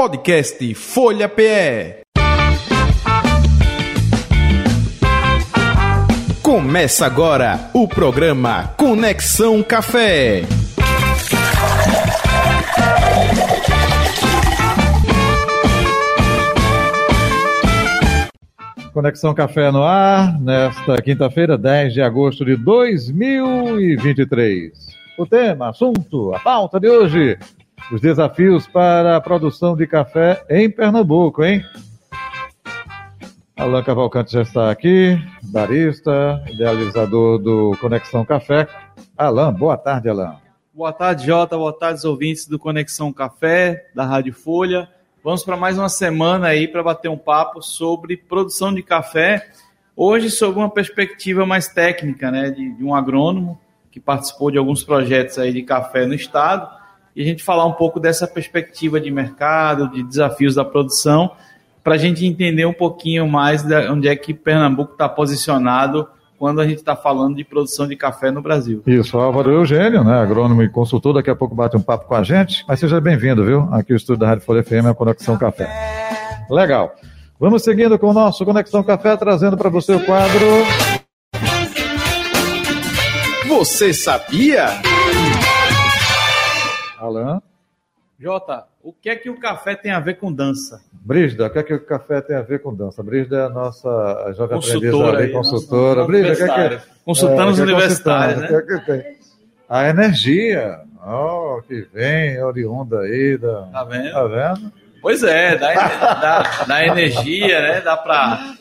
Podcast Folha PE. Começa agora o programa Conexão Café. Conexão Café no ar, nesta quinta-feira, 10 de agosto de 2023. O tema, assunto, a pauta de hoje: os desafios para a produção de café em Pernambuco, hein? Alan Cavalcante já está aqui, barista, idealizador do Conexão Café. Alan, boa tarde, Alan. Boa tarde, Jota. Boa tarde, ouvintes do Conexão Café, da Rádio Folha. Vamos para mais uma semana aí para bater um papo sobre produção de café. Hoje, sob uma perspectiva mais técnica, né, de, de um agrônomo que participou de alguns projetos aí de café no estado, e a gente falar um pouco dessa perspectiva de mercado, de desafios da produção, para a gente entender um pouquinho mais de onde é que Pernambuco está posicionado quando a gente está falando de produção de café no Brasil. Isso, Álvaro Eugênio, né, agrônomo e consultor, daqui a pouco bate um papo com a gente, mas seja bem-vindo, viu? Aqui o estúdio da Rádio Folha FM, a Conexão Café. Legal. Vamos seguindo com o nosso Conexão Café, trazendo para você o quadro... Você sabia? Alan? Jota, o que é que o café tem a ver com dança? Brígida, o que é que o café tem a ver com dança? Brígida é a nossa jovem Consultora aí, consultora. nossa Brígida, o que é que. Consultando os é, é universitários, né? O que é que tem? A energia, oh, que vem oriunda aí da... Tá vendo? Tá vendo? Pois é, dá, dá, dá energia, né? Dá para.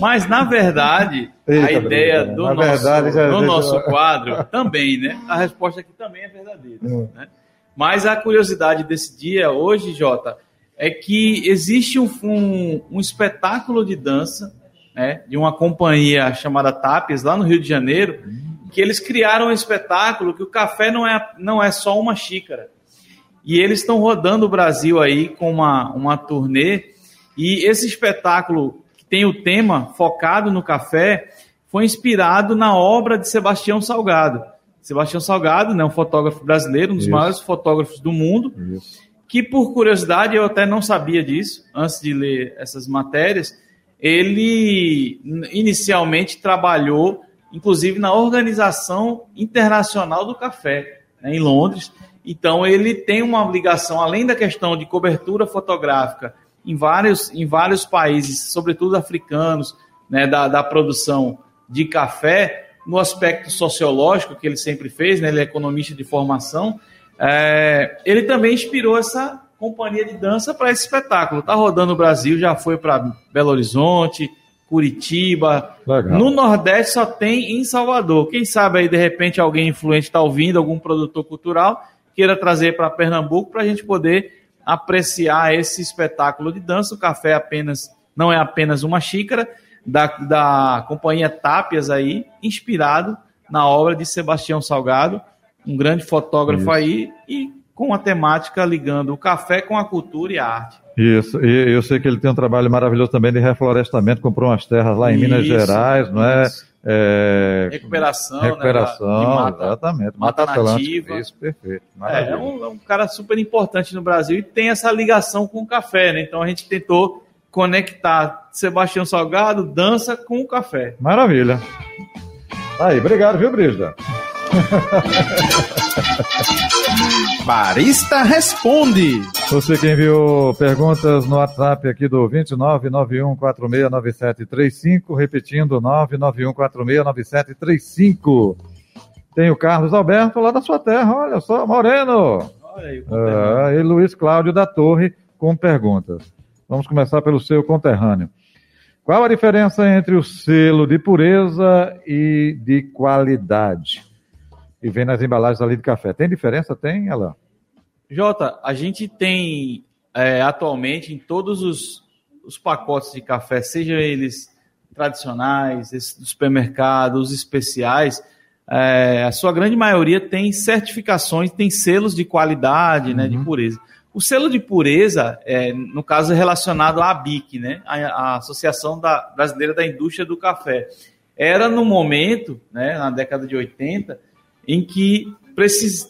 Mas, na verdade, Eita, a ideia Bruna, do, na nosso, verdade, já- do já- nosso quadro também, né? A resposta aqui também é verdadeira. Hum. né? Mas a curiosidade desse dia hoje, Jota, é que existe um, um, um espetáculo de dança né, de uma companhia chamada Tapias, lá no Rio de Janeiro, que eles criaram um espetáculo que o café não é, não é só uma xícara. E eles estão rodando o Brasil aí com uma, uma turnê. E esse espetáculo, que tem o tema focado no café, foi inspirado na obra de Sebastião Salgado. Sebastião Salgado, né, um fotógrafo brasileiro, um dos Isso. maiores fotógrafos do mundo, Isso. que por curiosidade, eu até não sabia disso antes de ler essas matérias, ele inicialmente trabalhou, inclusive, na Organização Internacional do Café, né, em Londres. Então, ele tem uma ligação, além da questão de cobertura fotográfica em vários, em vários países, sobretudo africanos, né, da, da produção de café, no aspecto sociológico que ele sempre fez, né, ele é economista de formação, é, ele também inspirou essa companhia de dança para esse espetáculo. Está rodando o Brasil, já foi para Belo Horizonte, Curitiba. Legal. No Nordeste só tem em Salvador. Quem sabe aí, de repente, alguém influente está ouvindo, algum produtor cultural, queira trazer para Pernambuco para a gente poder apreciar esse espetáculo de dança. O café apenas não é apenas uma xícara da, da companhia Tápias aí, inspirado na obra de Sebastião Salgado, um grande fotógrafo Isso. aí e com a temática ligando o café com a cultura e a arte. Isso, e eu sei que ele tem um trabalho maravilhoso também de reflorestamento, comprou umas terras lá em Minas Isso, Gerais, não é? É, Recuperação, recuperação, né, da- de mata. exatamente. mata Atlântica, nativa. Isso, perfeito. É, Maravilha. é um, é um cara super importante no Brasil e tem essa ligação com o café, né? Então a gente tentou conectar Sebastião Salgado, dança com o café. Maravilha. Aí, obrigado, viu, Brígida? Barista Responde. Você que enviou perguntas no WhatsApp aqui do 2991469735, repetindo 991469735. Tem o Carlos Alberto lá da sua terra, olha só, Moreno. Olha aí, Ah, e Luiz Cláudio da Torre com perguntas. Vamos começar pelo seu conterrâneo. Qual a diferença entre o selo de pureza e de qualidade? E vem nas embalagens ali de café. Tem diferença? Tem, ela? Jota, a gente tem é, atualmente em todos os, os pacotes de café, sejam eles tradicionais, esses do supermercado, os especiais, é, a sua grande maioria tem certificações, tem selos de qualidade, né, de pureza. O selo de pureza, é, no caso, é relacionado à ABIC, né, a, a Associação da, Brasileira da Indústria do Café. Era no momento, né, na década de 80, em que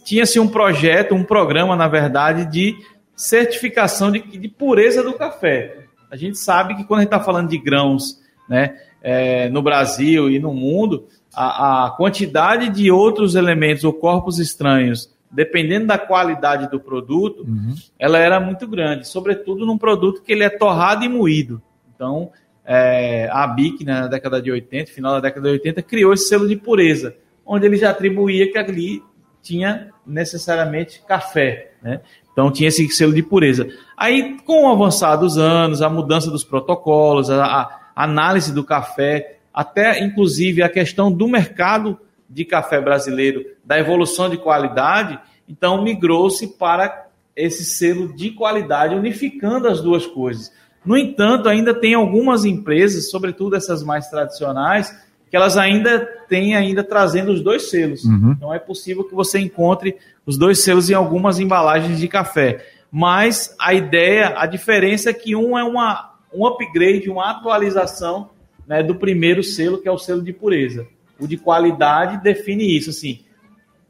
tinha-se um projeto, um programa, na verdade, de certificação de, de pureza do café. A gente sabe que quando a gente está falando de grãos, né, é, no Brasil e no mundo, a, a, quantidade de outros elementos ou corpos estranhos, dependendo da qualidade do produto, uhum. ela era muito grande, sobretudo num produto que ele é torrado e moído. Então, é, a BIC, né, na década de 80, final da década de 80, criou esse selo de pureza, onde ele já atribuía que ali tinha necessariamente café, né? Então tinha esse selo de pureza. Aí, com o avançar dos anos, a mudança dos protocolos, a, a análise do café, até inclusive a questão do mercado de café brasileiro, da evolução de qualidade, então migrou-se para esse selo de qualidade, unificando as duas coisas. No entanto, ainda tem algumas empresas, sobretudo essas mais tradicionais, que elas ainda têm ainda trazendo os dois selos. Uhum. Então é possível que você encontre os dois selos em algumas embalagens de café. Mas a ideia, a diferença é que um é uma, um upgrade, uma atualização né, do primeiro selo, que é o selo de pureza. O de qualidade define isso. Assim,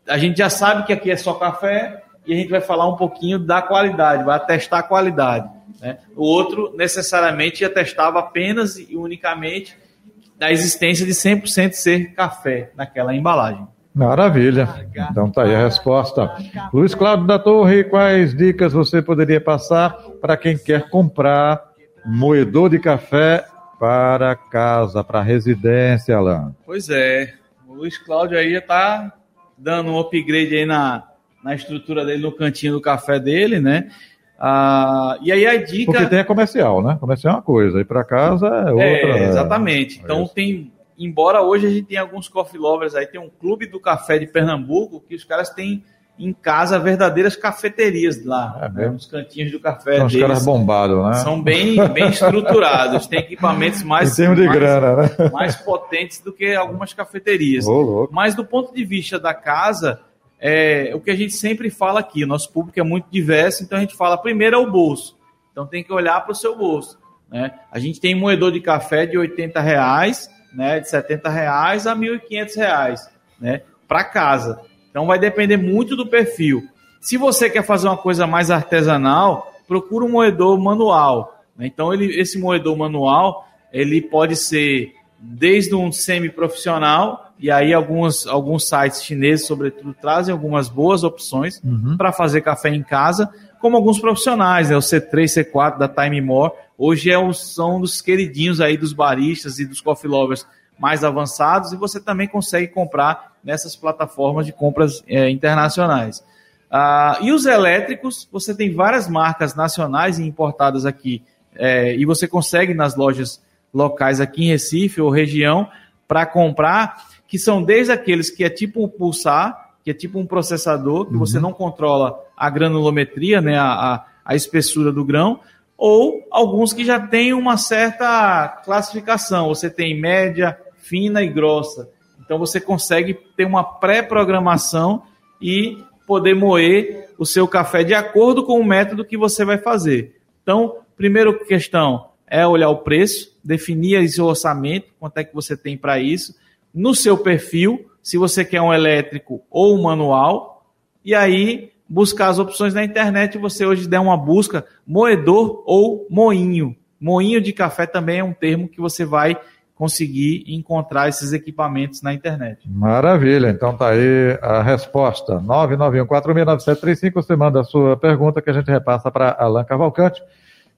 a gente já sabe que aqui é só café e a gente vai falar um pouquinho da qualidade, vai atestar a qualidade. Né? O outro necessariamente atestava apenas e unicamente da existência de 100% ser café naquela embalagem. Maravilha. Então tá aí a resposta. Luiz Cláudio da Torre, quais dicas você poderia passar para quem quer comprar moedor de café para casa, para residência, Alain? Pois é. O Luiz Cláudio aí já está dando um upgrade aí na, na estrutura dele, no cantinho do café dele, né? Ah, e aí a dica. Porque tem a comercial, né? Comercial é uma coisa, e para casa é outra. É, exatamente. É, então tem embora hoje a gente tenha alguns coffee lovers aí, tem um clube do café de Pernambuco que os caras têm em casa verdadeiras cafeterias lá, é né, nos cantinhos do café. São os caras bombados, né? São bem, bem estruturados, tem equipamentos mais, de mais, grana, né? mais potentes do que algumas cafeterias. Oh, Mas do ponto de vista da casa, é, o que a gente sempre fala aqui, nosso público é muito diverso, então a gente fala primeiro é o bolso. Então tem que olhar para o seu bolso. Né? A gente tem moedor de café de 80 reais, né, de 70 reais a 1.500 reais, né, para casa. Então vai depender muito do perfil. Se você quer fazer uma coisa mais artesanal, procura um moedor manual. Né? Então ele, esse moedor manual ele pode ser desde um semi-profissional e aí alguns, alguns sites chineses, sobretudo, trazem algumas boas opções uhum. para fazer café em casa, como alguns profissionais, né? o C3, C4 da Time More, Hoje é um, são dos queridinhos aí dos baristas e dos coffee lovers mais avançados e você também consegue comprar nessas plataformas de compras é, internacionais. Ah, e os elétricos, você tem várias marcas nacionais e importadas aqui é, e você consegue nas lojas locais aqui em Recife ou região para comprar, que são desde aqueles que é tipo um pulsar, que é tipo um processador, que uhum. você não controla a granulometria, né, a, a, a espessura do grão, ou alguns que já têm uma certa classificação. Você tem média, fina e grossa. Então você consegue ter uma pré-programação e poder moer o seu café de acordo com o método que você vai fazer. Então, primeira questão é olhar o preço, definir esse orçamento, quanto é que você tem para isso, no seu perfil, se você quer um elétrico ou um manual, e aí buscar as opções na internet, você hoje der uma busca moedor ou moinho. Moinho de café também é um termo que você vai conseguir encontrar esses equipamentos na internet. Maravilha, então tá aí a resposta. 991469735, você manda a sua pergunta que a gente repassa para Alan Cavalcante.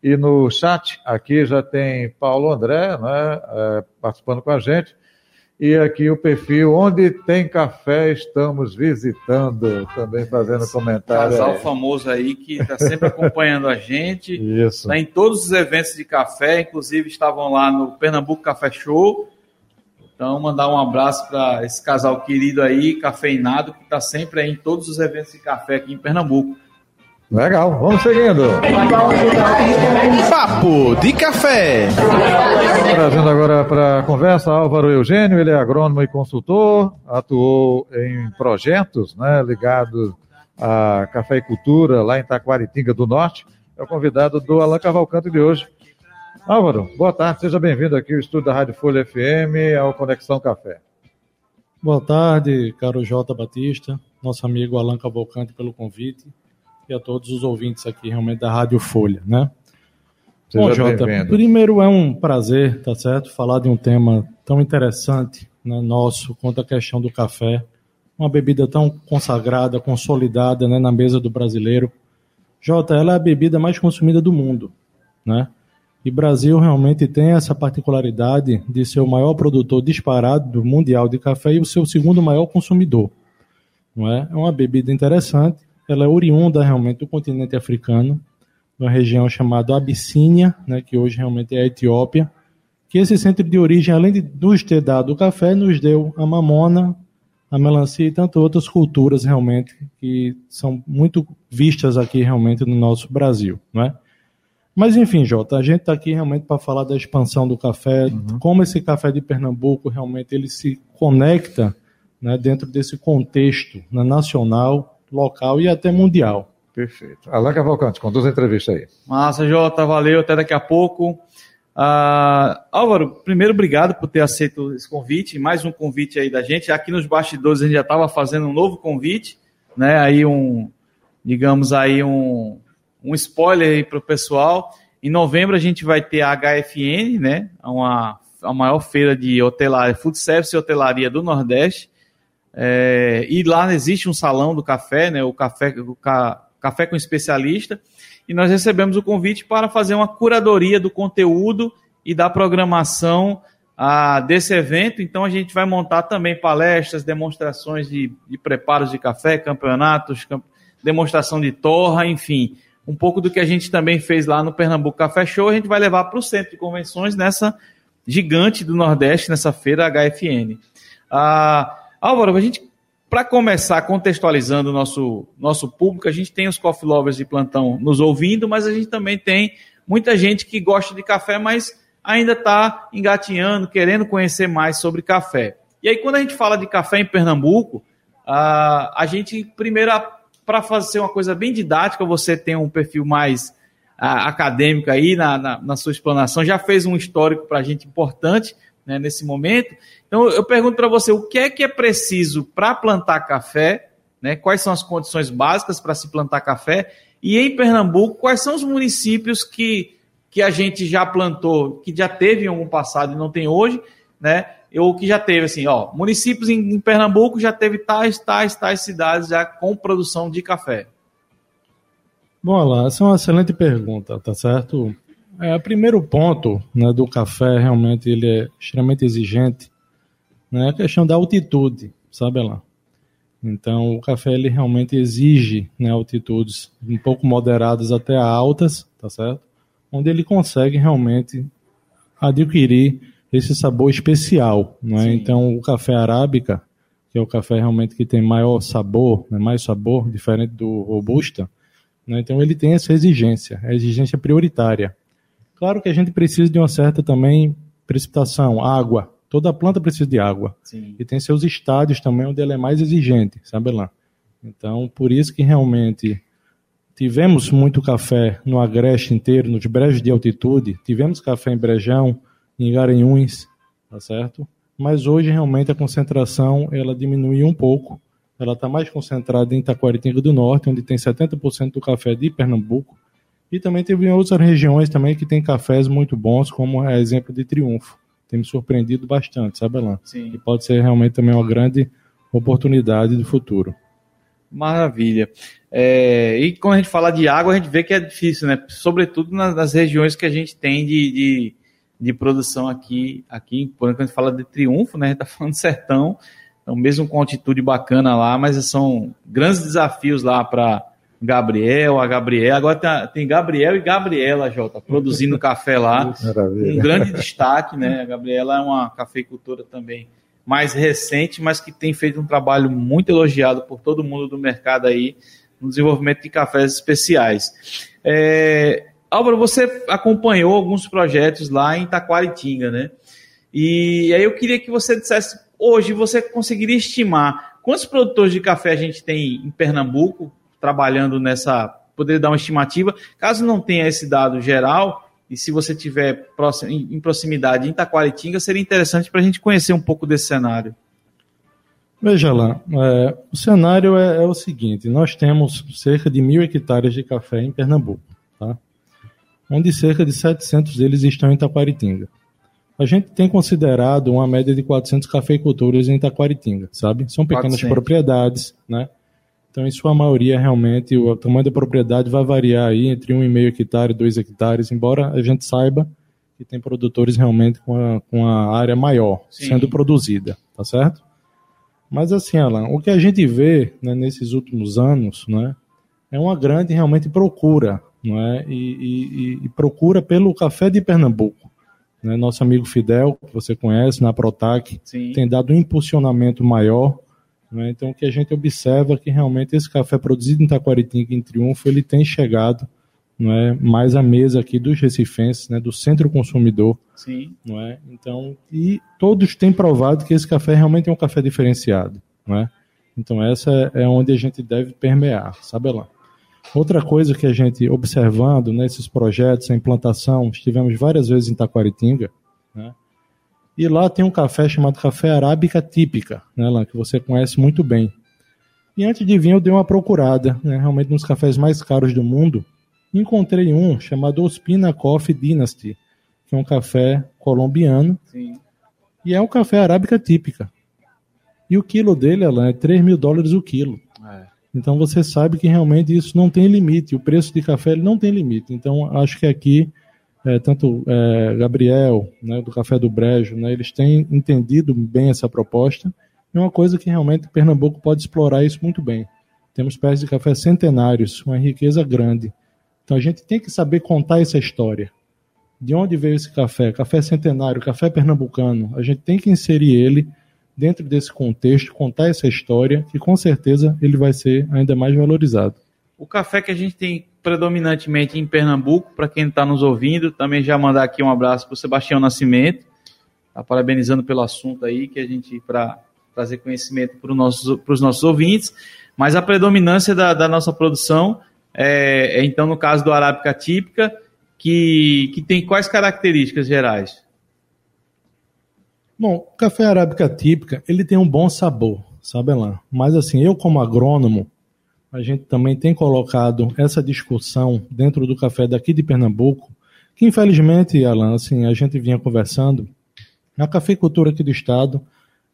E no chat aqui já tem Paulo André né, é, participando com a gente. E aqui o perfil Onde Tem Café, estamos visitando, também fazendo comentário. Casal aí. famoso aí que está sempre acompanhando a gente. Isso. Está em todos os eventos de café, inclusive estavam lá no Pernambuco Café Show. Então, mandar um abraço para esse casal querido aí, cafeinado, que está sempre aí em todos os eventos de café aqui em Pernambuco. Legal, vamos seguindo. Papo de café. Trazendo agora para a conversa Álvaro Eugênio, ele é agrônomo e consultor, atuou em projetos né, ligados à cafeicultura lá em Taquaritinga do Norte. É o convidado do Alain Cavalcante de hoje. Álvaro, boa tarde, seja bem-vindo aqui ao estúdio da Rádio Folha FM, ao Conexão Café. Boa tarde, caro Jota Batista, nosso amigo Alain Cavalcante pelo convite. E a todos os ouvintes aqui realmente da Rádio Folha, né? Seja Bom, Jota, primeiro é um prazer, tá certo, falar de um tema tão interessante, né, nosso, quanto a questão do café, uma bebida tão consagrada, consolidada, né, na mesa do brasileiro. Jota, ela é a bebida mais consumida do mundo, né? E Brasil realmente tem essa particularidade de ser o maior produtor disparado do mundial de café e o seu segundo maior consumidor. Não é? é uma bebida interessante, ela é oriunda realmente do continente africano, uma região chamada Abissínia, né, que hoje realmente é a Etiópia, que esse centro de origem, além de nos ter dado o café, nos deu a mamona, a melancia e tantas outras culturas realmente que são muito vistas aqui realmente no nosso Brasil, não é? Mas enfim, Jota, a gente está aqui realmente para falar da expansão do café, uhum. como esse café de Pernambuco realmente ele se conecta né, dentro desse contexto né, nacional, local e até mundial. Perfeito. Alain Cavalcante, conduz a entrevista aí. Massa, Jota, valeu, até daqui a pouco. Uh, Álvaro, primeiro, obrigado por ter aceito esse convite, mais um convite aí da gente. Aqui nos bastidores a gente já estava fazendo um novo convite, né? Aí um, digamos aí um, um spoiler aí para o pessoal. Em novembro a gente vai ter a HFN, né? Uma, a maior feira de hotelaria, food service e hotelaria do Nordeste. É, e lá existe um salão do café, né? O café, o ca, café com especialista. E nós recebemos o convite para fazer uma curadoria do conteúdo e da programação ah, desse evento. Então a gente vai montar também palestras, demonstrações de, de preparos de café, campeonatos, camp demonstração de torra, enfim um pouco do que a gente também fez lá no Pernambuco Café Show, a gente vai levar para o centro de convenções nessa gigante do Nordeste, nessa feira HFN. Ah, Álvaro, a gente, para começar contextualizando o nosso, nosso público, a gente tem os coffee lovers de plantão nos ouvindo, mas a gente também tem muita gente que gosta de café, mas ainda está engatinhando, querendo conhecer mais sobre café. E aí, quando a gente fala de café em Pernambuco, ah, a gente primeiro para fazer uma coisa bem didática, você tem um perfil mais acadêmico aí na, na, na, sua explanação, já fez um histórico para a gente importante né, nesse momento. Então, eu pergunto para você, o que é que é preciso para plantar café? Né, quais são as condições básicas para se plantar café? E em Pernambuco, quais são os municípios que, que a gente já plantou, que já teve em algum passado e não tem hoje, né? ou que já teve, assim, ó, municípios em, em, Pernambuco já teve tais, tais, tais cidades já com produção de café? Bom, Alain, essa é uma excelente pergunta, tá certo? É, o primeiro ponto né, do café, realmente, ele é extremamente exigente, né, é a questão da altitude, sabe, Alain? Então, o café, ele realmente exige né, altitudes um pouco moderadas até altas, tá certo? Onde ele consegue realmente adquirir esse sabor especial, não é? Então o café arábica, que é o café realmente que tem maior sabor, né, mais sabor, diferente do robusta, né? então ele tem essa exigência, a exigência prioritária. Claro que a gente precisa de uma certa também precipitação, água. Toda planta precisa de água. Sim. E tem seus estádios também onde ela é mais exigente, sabe lá? Então, por isso que realmente tivemos muito café no agreste inteiro, nos brejos de altitude, tivemos café em Brejão, em Garanhuns, tá certo? Mas hoje realmente a concentração ela diminuiu um pouco. Ela está mais concentrada em Taquaritinga do Norte, onde tem 70% do café de Pernambuco. E também teve outras regiões também que tem cafés muito bons, como é exemplo de Triunfo. Tem me surpreendido bastante, sabe, Alain? Sim. E pode ser realmente também uma grande oportunidade do futuro. Maravilha. É, e quando a gente fala de água, a gente vê que é difícil, né? Sobretudo nas, nas regiões que a gente tem de, de de produção aqui, aqui enquanto a gente fala de triunfo, né? A gente tá falando de sertão, então mesmo com altitude bacana lá, mas são grandes desafios lá para Gabriel, a Gabriela. Agora tem, tem, Gabriel e Gabriela, Jota, produzindo café lá. Maravilha. Um grande destaque, né? A Gabriela é uma cafeicultora também mais recente, mas que tem feito um trabalho muito elogiado por todo mundo do mercado aí no desenvolvimento de cafés especiais. É, Álvaro, você acompanhou alguns projetos lá em Taquaritinga, né? E aí eu queria que você dissesse, hoje você conseguiria estimar quantos produtores de café a gente tem em Pernambuco trabalhando nessa, poderia dar uma estimativa, caso não tenha esse dado geral, e se você tiver em proximidade em Taquaritinga, seria interessante para a gente conhecer um pouco desse cenário. Veja lá, é, o cenário é, é, o seguinte: nós temos cerca de mil hectares de café em Pernambuco, tá? onde cerca de 700 deles estão em Taquaritinga. A gente tem considerado uma média de 400 cafeicultores em Taquaritinga, sabe? São pequenas 400. propriedades, né? Então, em sua maioria, realmente, o tamanho da propriedade vai variar aí entre 1,5 hectare e 2 hectares, embora a gente saiba que tem produtores realmente com a, com a área maior Sim. sendo produzida, tá certo? Mas assim, Alan, o que a gente vê né, nesses últimos anos, né, é uma grande realmente procura, não é? E, e, e procura pelo café de Pernambuco. Né? Nosso amigo Fidel, que você conhece, na Protac, Sim. tem dado um impulsionamento maior né? Então, o que a gente observa é que realmente esse café produzido em Taquaritinga, em Triunfo, ele tem chegado não é, mais à mesa aqui dos recifenses, né, do centro consumidor. Sim. Não é? Então, e todos têm provado que esse café realmente é um café diferenciado. Não é? Então, essa é onde a gente deve permear, sabe lá. Outra coisa que a gente, observando nesses projetos, a implantação, estivemos várias vezes em Taquaritinga, né, e lá tem um café chamado Café Arábica Típica, né, lá, que você conhece muito bem. E antes de vir, eu dei uma procurada, né, realmente nos cafés mais caros do mundo. Encontrei um chamado Ospina Coffee Dynasty, que é um café colombiano. Sim. E é um café arábica típica. E o quilo dele, Alan, é 3 mil dólares o quilo. É. Então você sabe que realmente isso não tem limite. O preço de café ele não tem limite. Então acho que aqui é, tanto é, Gabriel, né, do Café do Brejo, né, eles têm entendido bem essa proposta. É uma coisa que realmente Pernambuco pode explorar isso muito bem. Temos pés de café centenários, uma riqueza grande. Então a gente tem que saber contar essa história. De onde veio esse café? Café centenário, café pernambucano. A gente tem que inserir ele dentro desse contexto, contar essa história, que com certeza ele vai ser ainda mais valorizado. O café que a gente tem predominantemente em Pernambuco, para quem está nos ouvindo, também já mandar aqui um abraço para o Sebastião Nascimento, tá parabenizando pelo assunto aí, que a gente, para trazer conhecimento para os nossos, ouvintes, mas a predominância da, da nossa produção é, é, então, no caso do Arábica típica, que, que tem quais características gerais? Bom, o café arábica típica, ele tem um bom sabor, sabe lá. Mas assim, eu como agrônomo, a gente também tem colocado essa discussão dentro do café daqui de Pernambuco, que infelizmente, Alan, assim, a gente vinha conversando, a cafeicultura aqui do estado,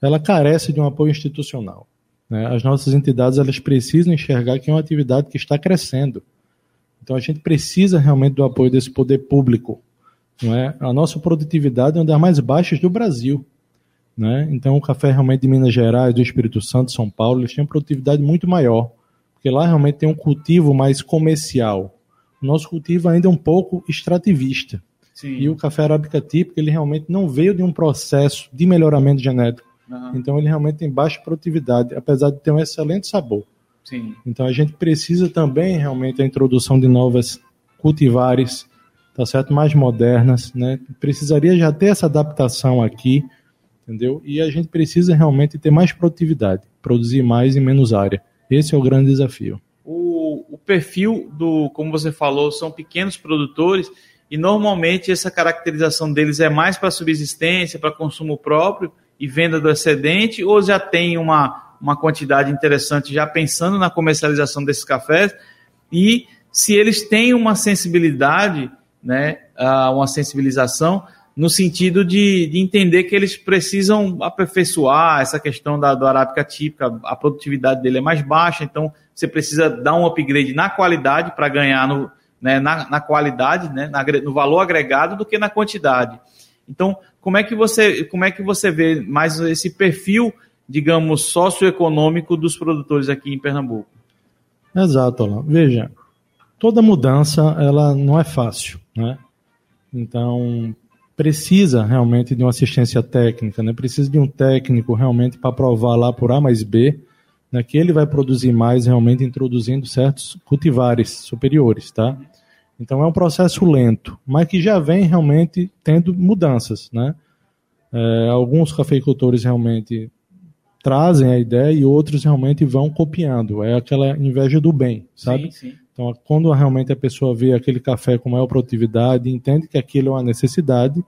ela carece de um apoio institucional. Né? As nossas entidades, elas precisam enxergar que é uma atividade que está crescendo. Então a gente precisa realmente do apoio desse poder público. Não é? A nossa produtividade é uma das mais baixas do Brasil. Né? Então o café realmente de Minas Gerais, do Espírito Santo, São Paulo, eles têm uma produtividade muito maior porque lá realmente tem um cultivo mais comercial. O nosso cultivo ainda é um pouco extrativista. Sim. E o café arábica típico, ele realmente não veio de um processo de melhoramento genético. Uhum. Então ele realmente tem baixa produtividade, apesar de ter um excelente sabor. Sim. Então a gente precisa também realmente a introdução de novas cultivares, tá certo? Mais modernas, né? Precisaria já ter essa adaptação aqui, entendeu? E a gente precisa realmente ter mais produtividade, produzir mais em menos área. Esse é o grande desafio. O, o perfil do, como você falou, são pequenos produtores e normalmente essa caracterização deles é mais para subsistência, para consumo próprio e venda do excedente, ou já tem uma, uma quantidade interessante já pensando na comercialização desses cafés e se eles têm uma sensibilidade, né, uma sensibilização no sentido de, de, entender que eles precisam aperfeiçoar essa questão da, do arábica típica, a produtividade dele é mais baixa, então você precisa dar um upgrade na qualidade para ganhar no, né, na, na, qualidade, né, na, no valor agregado do que na quantidade. Então, como é que você, como é que você vê mais esse perfil, digamos, socioeconômico dos produtores aqui em Pernambuco? Exato. Veja, toda mudança ela não é fácil, né? Então, precisa realmente de uma assistência técnica, né? precisa de um técnico realmente para provar lá por A mais B né, que ele vai produzir mais realmente introduzindo certos cultivares superiores, tá? Então é um processo lento, mas que já vem realmente tendo mudanças, né? É, alguns cafeicultores realmente trazem a ideia e outros realmente vão copiando. É aquela inveja do bem, sabe? Sim, sim. Então, quando realmente a pessoa vê aquele café com maior produtividade, entende que aquilo é uma necessidade,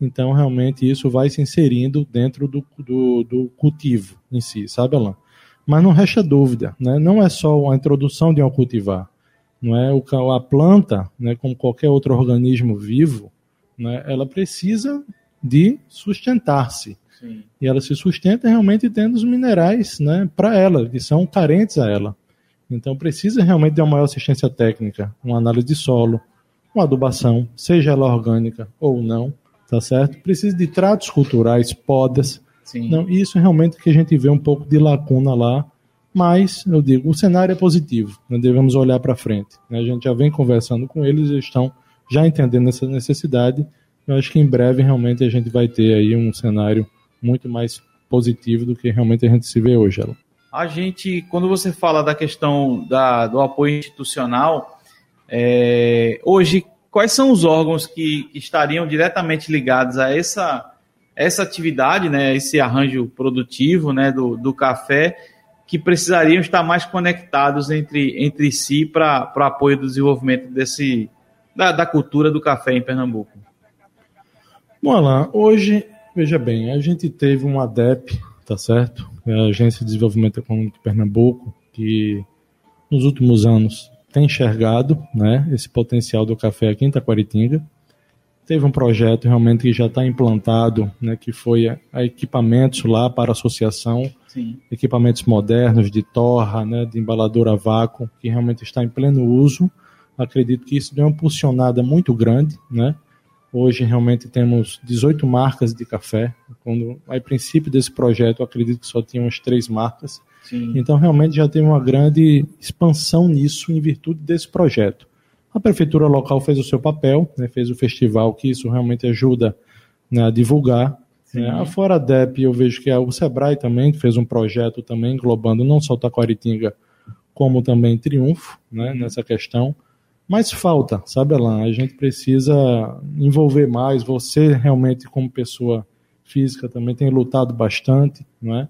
Então, realmente, isso vai se inserindo dentro do, do, do cultivo em si, sabe, Alain? Mas não resta dúvida, né? não é só a introdução de um cultivar. Não é o, a planta, né, como qualquer outro organismo vivo, né, ela precisa de sustentar-se. E ela se sustenta realmente tendo os minerais né, para ela, que são carentes a ela. Então precisa realmente de uma maior assistência técnica, uma análise de solo, uma adubação, seja ela orgânica ou não, tá certo? Precisa de tratos culturais, podas. Sim. Não, isso é realmente que a gente vê um pouco de lacuna lá, mas eu digo, o cenário é positivo, nós devemos olhar para frente. Né? A gente já vem conversando com eles, eles estão já entendendo essa necessidade. Eu acho que em breve realmente a gente vai ter aí um cenário muito mais positivo do que realmente a gente se vê hoje. A gente, quando você fala da questão da, do apoio institucional, é, hoje, quais são os órgãos que, estariam diretamente ligados a essa, essa atividade, né, esse arranjo produtivo né, do, do café, que precisariam estar mais conectados entre, entre si para apoio do desenvolvimento desse, da, da cultura do café em Pernambuco? Vamos lá, hoje Veja bem, a gente teve um ADEP, tá certo? É a Agência de Desenvolvimento Econômico de Pernambuco, que nos últimos anos tem enxergado né, esse potencial do café aqui em Taquaritinga. Teve um projeto realmente que já está implantado, né, que foi a, a, equipamentos lá para a associação, Sim. equipamentos modernos de torra, né, de embaladora a vácuo, que realmente está em pleno uso. Acredito que isso deu uma impulsionada muito grande, né? Hoje realmente temos 18 marcas de café. Quando a princípio desse projeto, eu acredito que só tinham as três marcas. Sim. Então realmente já teve uma grande expansão nisso em virtude desse projeto. A prefeitura local fez o seu papel, né, fez o festival, que isso realmente ajuda né, a divulgar. Né. A Fora DEP, eu vejo que o Sebrae também fez um projeto também englobando não só Taquaritinga, como também Triunfo, né, nessa questão. Mas falta, sabe, Alan? A gente precisa envolver mais. Você realmente, como pessoa física, também tem lutado bastante, não é?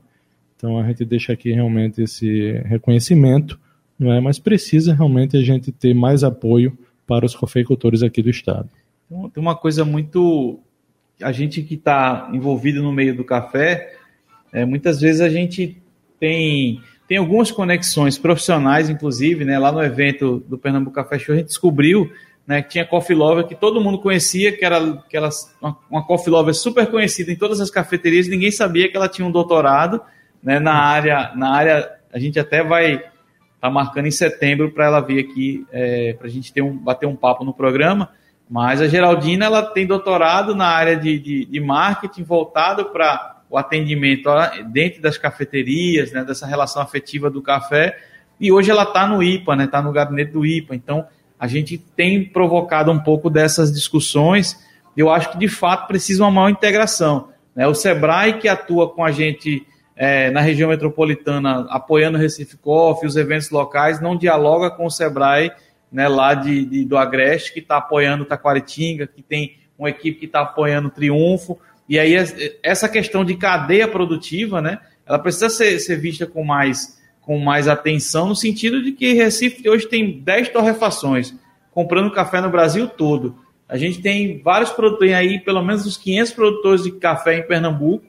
Então a gente deixa aqui realmente esse reconhecimento, não é? Mas precisa realmente a gente ter mais apoio para os cafeicultores aqui do estado. Tem uma coisa muito a gente que está envolvido no meio do café, é, muitas vezes a gente tem tem algumas conexões profissionais, inclusive, né? Lá no evento do Pernambuco Café Show, a gente descobriu né, que tinha Coffee Lover que todo mundo conhecia, que era, que ela, uma, uma Coffee Lover super conhecida em todas as cafeterias, ninguém sabia que ela tinha um doutorado né, na área. Na área, a gente até vai tá marcando em setembro para ela vir aqui, é, para a gente ter um, bater um papo no programa. Mas a Geraldina ela tem doutorado na área de, de, de marketing voltado para o atendimento dentro das cafeterias, né, dessa relação afetiva do café. E hoje ela está no IPA, está né, tá no gabinete do IPA. Então, a gente tem provocado um pouco dessas discussões. Eu acho que, de fato, precisa uma maior integração. Né? O SEBRAE, que atua com a gente é, na região metropolitana, apoiando o Recife Coffee, os eventos locais, não dialoga com o SEBRAE né, lá de, de do Agreste, que está apoiando Taquaritinga, que tem uma equipe que está apoiando o Triunfo. E aí essa questão de cadeia produtiva, né, ela precisa ser, ser vista com mais, com mais atenção, no sentido de que Recife hoje tem 10 torrefações comprando café no Brasil todo. A gente tem vários produtores aí, pelo menos uns 500 produtores de café em Pernambuco,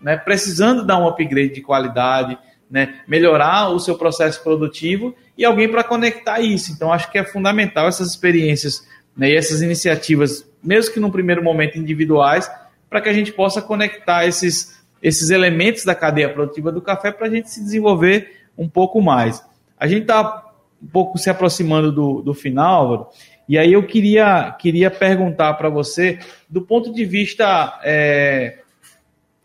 né, precisando dar um upgrade de qualidade, né, melhorar o seu processo produtivo e alguém para conectar isso. Então, acho que é fundamental essas experiências né, e essas iniciativas, mesmo que no primeiro momento individuais, para que a gente possa conectar esses, esses elementos da cadeia produtiva do café para a gente se desenvolver um pouco mais. A gente está um pouco se aproximando do, do final, Álvaro, e aí eu queria, queria perguntar para você, do ponto de vista é,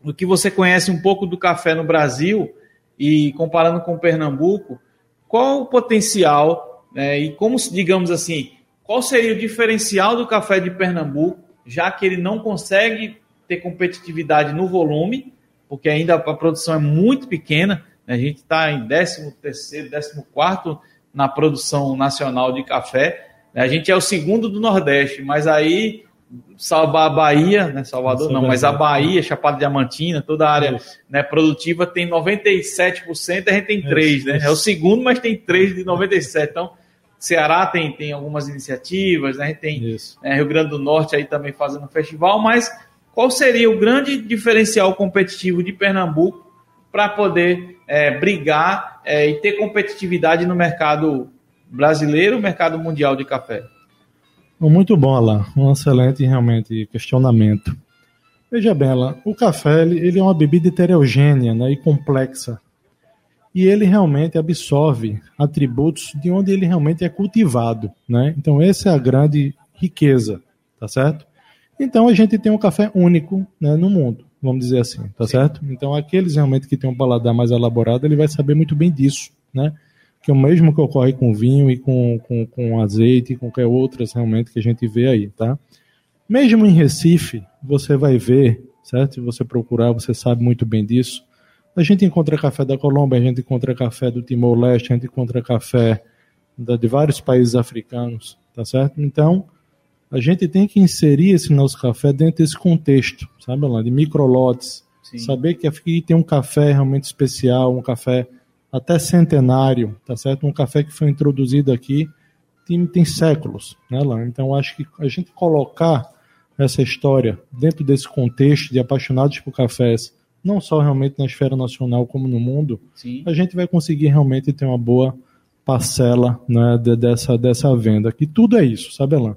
do que você conhece um pouco do café no Brasil e comparando com Pernambuco, qual o potencial é, e como, digamos assim, qual seria o diferencial do café de Pernambuco, já que ele não consegue ter competitividade no volume, porque ainda a produção é muito pequena. Né? A gente está em 13 terceiro, 14 na produção nacional de café. A gente é o segundo do Nordeste, mas aí salvar a Bahia, né, Salvador não, mas a Bahia, Chapada Diamantina, toda a área né, produtiva tem 97%, a gente tem 3, né? É o segundo, mas tem 3 de 97. Então, Ceará tem, tem algumas iniciativas, né? A gente tem né, Rio Grande do Norte aí também fazendo festival, mas qual seria o grande diferencial competitivo de Pernambuco para poder é, brigar é, e ter competitividade no mercado brasileiro, mercado mundial de café? Muito bom, Alain. Um excelente, realmente, questionamento. Veja bem, Alain, o café ele, é uma bebida heterogênea né, e complexa. E ele realmente absorve atributos de onde ele realmente é cultivado. Né? Então, essa é a grande riqueza, tá certo? Então, a gente tem um café único né, no mundo, vamos dizer assim, tá Sim. certo? Então, aqueles realmente que têm um paladar mais elaborado, ele vai saber muito bem disso, né? que é o mesmo que ocorre com vinho e com, com, com azeite e qualquer outras realmente que a gente vê aí, tá? Mesmo em Recife, você vai ver, certo? Se você procurar, você sabe muito bem disso. A gente encontra café da Colômbia, a gente encontra café do Timor-Leste, a gente encontra café de vários países africanos, tá certo? Então, a gente tem que inserir esse nosso café dentro desse contexto, sabe lá, de microlotes. Saber que aqui tem um café realmente especial, um café até centenário, tá certo? Um café que foi introduzido aqui tem, tem séculos, né, lá. Então acho que a gente colocar essa história dentro desse contexto de apaixonados por cafés, não só realmente na esfera nacional como no mundo, Sim. a gente vai conseguir realmente ter uma boa parcela né, de, dessa, dessa venda. Que tudo é isso, sabe, Alain?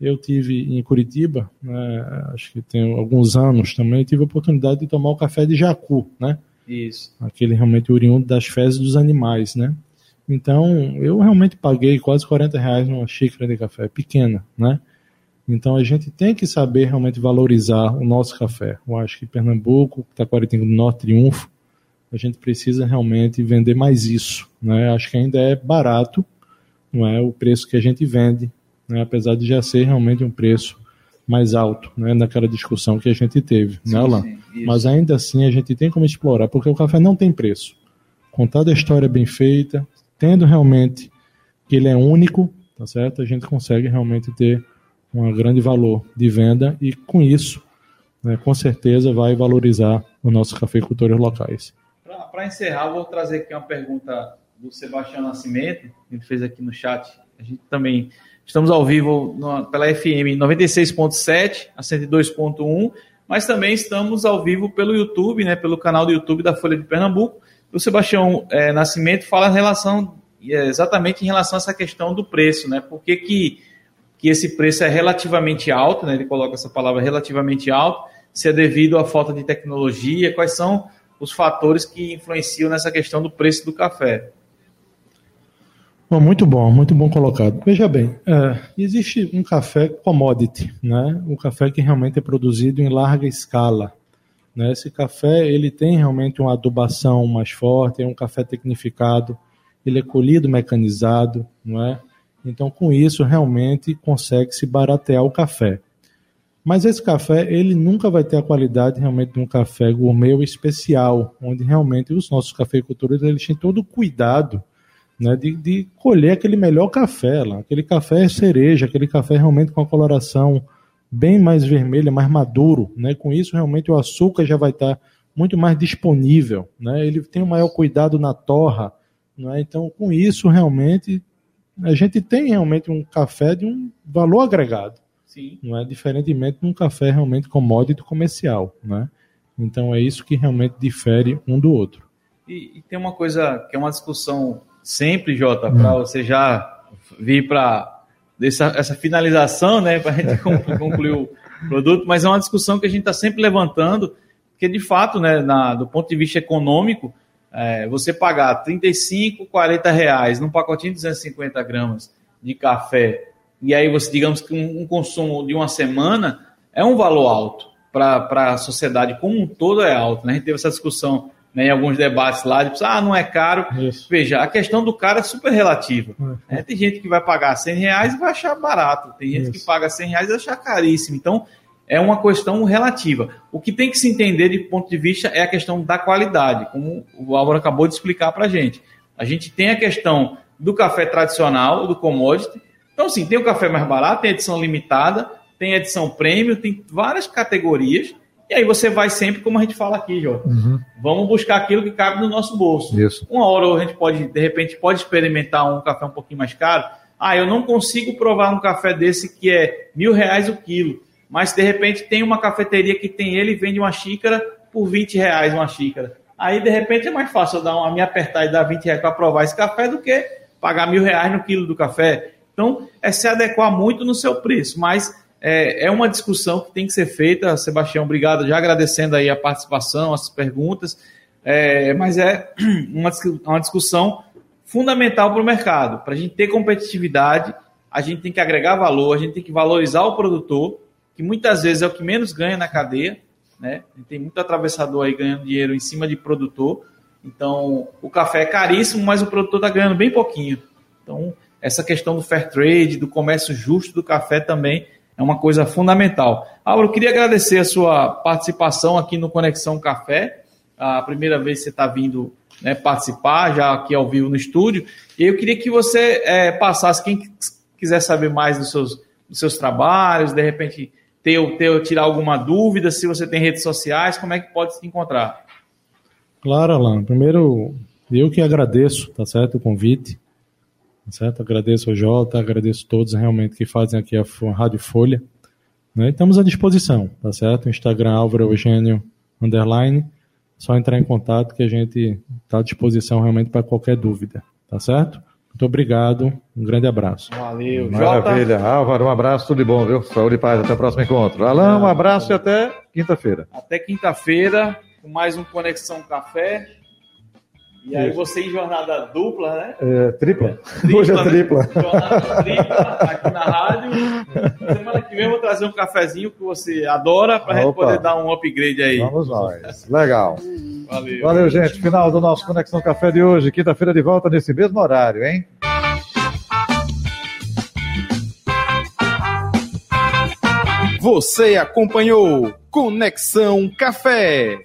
Eu tive em Curitiba, né, acho que tem alguns anos também, tive a oportunidade de tomar o café de jacu, né? Isso. Aquele realmente oriundo das fezes dos animais, né? Então, eu realmente paguei quase 40 reais numa xícara de café pequena, né? Então, a gente tem que saber realmente valorizar o nosso café. Eu acho que Pernambuco, Taquaritinga do Norte, Triunfo, a gente precisa realmente vender mais isso, né? Acho que ainda é barato, não é o preço que a gente vende, né? apesar de já ser realmente um preço mais alto, né, naquela discussão que a gente teve, né, sim, né, Alain? Sim, Mas ainda assim a gente tem como explorar, porque o café não tem preço. Contada a história bem feita, tendo realmente que ele é único, tá certo? A gente consegue realmente ter um grande valor de venda e com isso, né, com certeza vai valorizar os nossos cafeicultores locais. Para encerrar, vou trazer aqui uma pergunta do Sebastião Nascimento, ele fez aqui no chat. A gente também Estamos ao vivo pela FM 96.7 a 102.1, mas também estamos ao vivo pelo YouTube, né, pelo canal do YouTube da Folha de Pernambuco. O Sebastião é, Nascimento fala em relação, é, exatamente em relação a essa questão do preço, né? Por que, que, que esse preço é relativamente alto, né? Ele coloca essa palavra relativamente alto, se é devido à falta de tecnologia, quais são os fatores que influenciam nessa questão do preço do café. Bom, muito bom, muito bom colocado. Veja bem, é, existe um café commodity, né? Um café que realmente é produzido em larga escala. Né? Esse café ele tem realmente uma adubação mais forte, é um café tecnificado, ele é colhido mecanizado, não é? Então, com isso, realmente consegue se baratear o café. Mas esse café, ele nunca vai ter a qualidade realmente de um café gourmet ou especial, onde realmente os nossos cafeicultores eles têm todo o cuidado né, de, de colher aquele melhor café lá, aquele café cereja, aquele café realmente com a coloração bem mais vermelha, mais maduro, né? Com isso realmente o açúcar já vai estar muito mais disponível, né? Ele tem um maior cuidado na torra, né? Então com isso realmente a gente tem realmente um café de um valor agregado, Sim. não é diferentemente de um café realmente commodity comercial, né? Então é isso que realmente difere um do outro. E, e tem uma coisa que é uma discussão sempre, Jota, para hum. você já vir para essa finalização, né, para a gente concluir o produto, mas é uma discussão que a gente está sempre levantando, porque de fato, né, na, do ponto de vista econômico, é, você pagar 35, 40 reais num pacotinho de 250 gramas de café, e aí você, digamos que um, um consumo de uma semana é um valor alto para a sociedade como um todo é alto. Né? A gente teve essa discussão né, em alguns debates lá, de ah, não é caro. Isso. Veja, a questão do cara é super relativa. É. Né? Tem gente que vai pagar 100 reais e vai achar barato. Tem gente Isso. que paga 100 reais e vai achar caríssimo. Então, é uma questão relativa. O que tem que se entender de ponto de vista é a questão da qualidade, como o Álvaro acabou de explicar para a gente. A gente tem a questão do café tradicional, do commodity. Então, sim, tem o café mais barato, tem edição limitada, tem edição premium, tem várias categorias e aí você vai sempre, como a gente fala aqui, Jota. Uhum. Vamos buscar aquilo que cabe no nosso bolso. Isso. Uma hora a gente pode, de repente, pode experimentar um café um pouquinho mais caro. Ah, eu não consigo provar um café desse que é mil reais o quilo. Mas de repente tem uma cafeteria que tem ele e vende uma xícara por 20 reais uma xícara. Aí de repente é mais fácil eu dar uma, me apertar e dar 20 reais para provar esse café do que pagar mil reais no quilo do café. Então é se adequar muito no seu preço, mas é, é uma discussão que tem que ser feita. Sebastião, obrigado, já agradecendo aí a participação, as perguntas, é, mas é uma, uma discussão fundamental para o mercado. Para a gente ter competitividade, a gente tem que agregar valor, a gente tem que valorizar o produtor, que muitas vezes é o que menos ganha na cadeia. Né? Tem muito atravessador aí ganhando dinheiro em cima de produtor. Então, o café é caríssimo, mas o produtor está ganhando bem pouquinho. Então, essa questão do fair trade, do comércio justo do café também é uma coisa fundamental. Álvaro, queria agradecer a sua participação aqui no Conexão Café. A primeira vez que você está vindo né, participar, já aqui ao vivo no estúdio. E eu queria que você é, passasse, quem quiser saber mais dos seus, dos seus trabalhos, de repente ter, ter, tirar alguma dúvida, se você tem redes sociais, como é que pode se encontrar? Claro, Alan. Primeiro, eu que agradeço, tá certo, o convite. Certo? Agradeço ao Jota, agradeço a todos realmente que fazem aqui a Rádio Folha. Né? Estamos à disposição, tá certo? Instagram Álvaro Eugênio Underline. Só entrar em contato que a gente está à disposição realmente para qualquer dúvida, tá certo? Muito obrigado, um grande abraço. Valeu, Maravilha. Jota. Álvaro, um abraço, tudo de bom, viu? Saúde e paz, até o próximo encontro. Alain, um abraço e até quinta-feira. Até quinta-feira, com mais um Conexão Café. E aí você em jornada dupla, né? É, tripla. tripla. Hoje é tripla. Né? Jornada tripla aqui na rádio. Semana que vem eu vou trazer um cafezinho que você adora para a gente poder dar um upgrade aí. Vamos nós. Legal. Valeu. Valeu, gente. Final do nosso Conexão Café de hoje. Quinta-feira de volta nesse mesmo horário, hein? Você acompanhou Conexão Café.